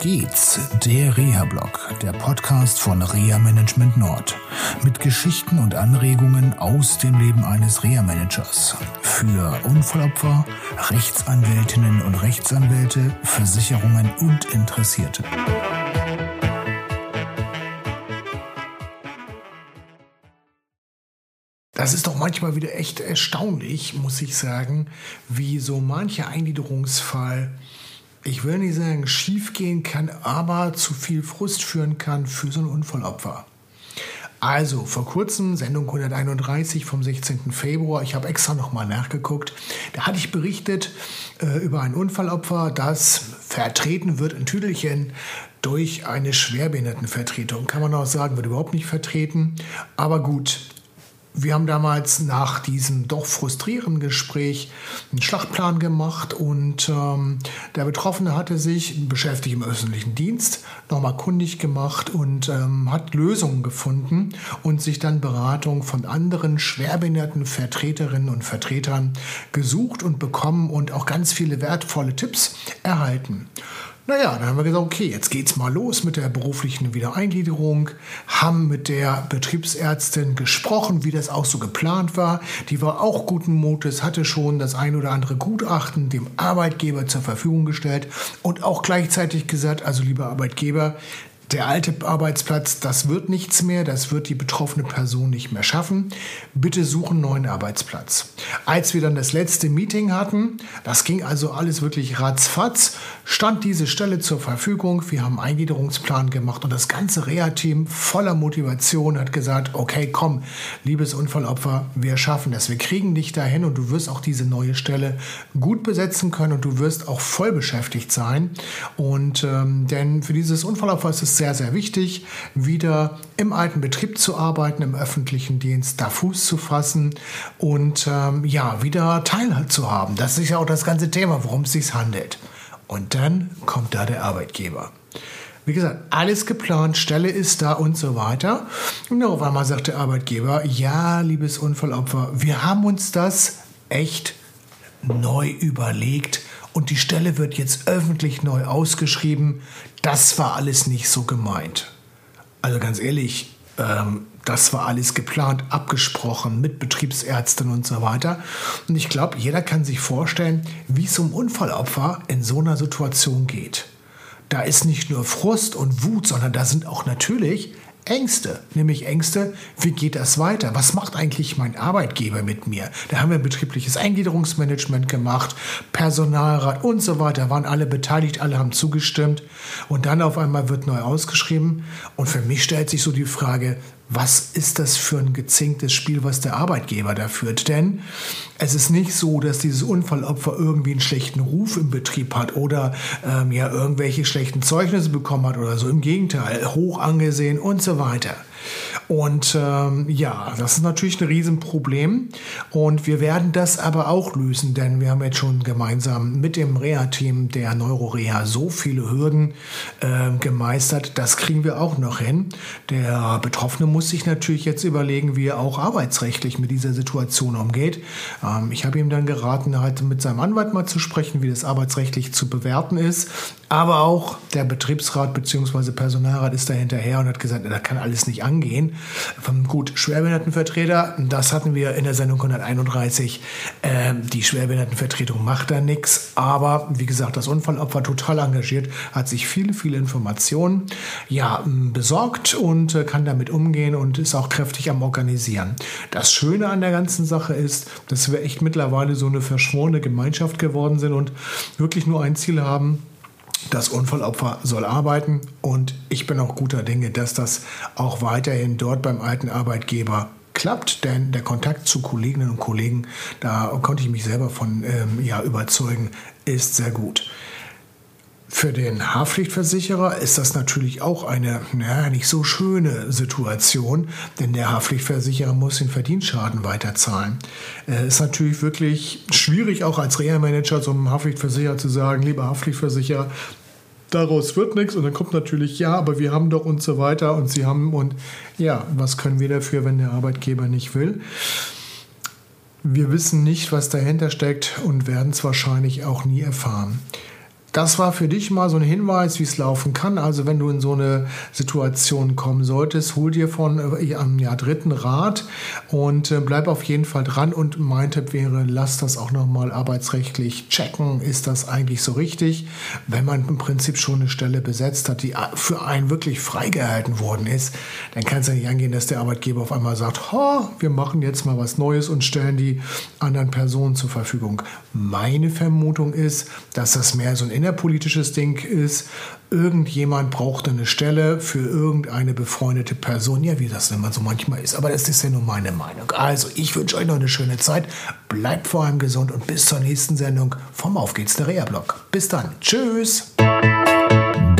geht's, der Reha-Blog, der Podcast von Reha Management Nord. Mit Geschichten und Anregungen aus dem Leben eines Reha-Managers. Für Unfallopfer, Rechtsanwältinnen und Rechtsanwälte, Versicherungen und Interessierte. Das ist doch manchmal wieder echt erstaunlich, muss ich sagen, wie so mancher Eingliederungsfall ich will nicht sagen, schief gehen kann, aber zu viel Frust führen kann für so ein Unfallopfer. Also, vor kurzem, Sendung 131 vom 16. Februar, ich habe extra nochmal nachgeguckt, da hatte ich berichtet äh, über ein Unfallopfer, das vertreten wird in Tüdelchen durch eine Schwerbehindertenvertretung. Kann man auch sagen, wird überhaupt nicht vertreten. Aber gut, wir haben damals nach diesem doch frustrierenden Gespräch einen Schlachtplan gemacht und ähm, der Betroffene hatte sich, beschäftigt im öffentlichen Dienst, nochmal kundig gemacht und ähm, hat Lösungen gefunden und sich dann Beratung von anderen schwerbehinderten Vertreterinnen und Vertretern gesucht und bekommen und auch ganz viele wertvolle Tipps erhalten. Naja, dann haben wir gesagt, okay, jetzt geht's mal los mit der beruflichen Wiedereingliederung, haben mit der Betriebsärztin gesprochen, wie das auch so geplant war. Die war auch guten Mutes, hatte schon das ein oder andere Gutachten dem Arbeitgeber zur Verfügung gestellt und auch gleichzeitig gesagt, also lieber Arbeitgeber, der alte Arbeitsplatz, das wird nichts mehr, das wird die betroffene Person nicht mehr schaffen. Bitte suchen neuen Arbeitsplatz. Als wir dann das letzte Meeting hatten, das ging also alles wirklich ratzfatz, stand diese Stelle zur Verfügung. Wir haben einen Eingliederungsplan gemacht und das ganze Reha-Team voller Motivation hat gesagt, okay, komm, liebes Unfallopfer, wir schaffen das. Wir kriegen dich dahin und du wirst auch diese neue Stelle gut besetzen können und du wirst auch voll beschäftigt sein. Und ähm, denn für dieses Unfallopfer ist es sehr, sehr wichtig, wieder im alten Betrieb zu arbeiten, im öffentlichen Dienst, da Fuß zu fassen und ähm, ja, wieder zu haben. Das ist ja auch das ganze Thema, worum es sich handelt. Und dann kommt da der Arbeitgeber. Wie gesagt, alles geplant, Stelle ist da und so weiter. Und auf einmal sagt der Arbeitgeber, ja, liebes Unfallopfer, wir haben uns das echt neu überlegt und die Stelle wird jetzt öffentlich neu ausgeschrieben. Das war alles nicht so gemeint. Also ganz ehrlich, ähm, das war alles geplant, abgesprochen mit Betriebsärzten und so weiter. Und ich glaube, jeder kann sich vorstellen, wie es um Unfallopfer in so einer Situation geht. Da ist nicht nur Frust und Wut, sondern da sind auch natürlich Ängste, nämlich Ängste, wie geht das weiter? Was macht eigentlich mein Arbeitgeber mit mir? Da haben wir betriebliches Eingliederungsmanagement gemacht, Personalrat und so weiter, waren alle beteiligt, alle haben zugestimmt und dann auf einmal wird neu ausgeschrieben und für mich stellt sich so die Frage, was ist das für ein gezinktes Spiel, was der Arbeitgeber da führt? Denn es ist nicht so, dass dieses Unfallopfer irgendwie einen schlechten Ruf im Betrieb hat oder ähm, ja irgendwelche schlechten Zeugnisse bekommen hat oder so. Im Gegenteil, hoch angesehen und so weiter. Und ähm, ja, das ist natürlich ein Riesenproblem. Und wir werden das aber auch lösen, denn wir haben jetzt schon gemeinsam mit dem Reha-Team der Neuroreha so viele Hürden äh, gemeistert. Das kriegen wir auch noch hin. Der Betroffene muss sich natürlich jetzt überlegen, wie er auch arbeitsrechtlich mit dieser Situation umgeht. Ähm, ich habe ihm dann geraten, halt mit seinem Anwalt mal zu sprechen, wie das arbeitsrechtlich zu bewerten ist. Aber auch der Betriebsrat bzw. Personalrat ist da hinterher und hat gesagt, da kann alles nicht angehen. Gut, Schwerbehindertenvertreter, das hatten wir in der Sendung 131. Ähm, die Schwerbehindertenvertretung macht da nichts. Aber wie gesagt, das Unfallopfer total engagiert, hat sich viele, viele Informationen ja, besorgt und äh, kann damit umgehen und ist auch kräftig am Organisieren. Das Schöne an der ganzen Sache ist, dass wir echt mittlerweile so eine verschworene Gemeinschaft geworden sind und wirklich nur ein Ziel haben, das Unfallopfer soll arbeiten und ich bin auch guter Dinge, dass das auch weiterhin dort beim alten Arbeitgeber klappt, denn der Kontakt zu Kolleginnen und Kollegen, da konnte ich mich selber von ähm, ja, überzeugen, ist sehr gut. Für den Haftpflichtversicherer ist das natürlich auch eine naja, nicht so schöne Situation, denn der Haftpflichtversicherer muss den Verdienstschaden weiterzahlen. Es ist natürlich wirklich schwierig, auch als Reha-Manager zum Haftpflichtversicherer zu sagen, lieber Haftpflichtversicherer, daraus wird nichts und dann kommt natürlich, ja, aber wir haben doch und so weiter und sie haben und ja, was können wir dafür, wenn der Arbeitgeber nicht will? Wir wissen nicht, was dahinter steckt und werden es wahrscheinlich auch nie erfahren. Das war für dich mal so ein Hinweis, wie es laufen kann. Also wenn du in so eine Situation kommen solltest, hol dir von äh, einem ja, dritten Rat und äh, bleib auf jeden Fall dran. Und mein Tipp wäre, lass das auch nochmal arbeitsrechtlich checken. Ist das eigentlich so richtig? Wenn man im Prinzip schon eine Stelle besetzt hat, die für einen wirklich freigehalten worden ist, dann kann es ja nicht angehen, dass der Arbeitgeber auf einmal sagt, ha, wir machen jetzt mal was Neues und stellen die anderen Personen zur Verfügung. Meine Vermutung ist, dass das mehr so ein innerpolitisches Ding ist. Irgendjemand braucht eine Stelle für irgendeine befreundete Person. Ja, wie das immer so manchmal ist. Aber das ist ja nur meine Meinung. Also, ich wünsche euch noch eine schöne Zeit. Bleibt vor allem gesund und bis zur nächsten Sendung vom Auf geht's, der Reha-Blog. Bis dann. Tschüss.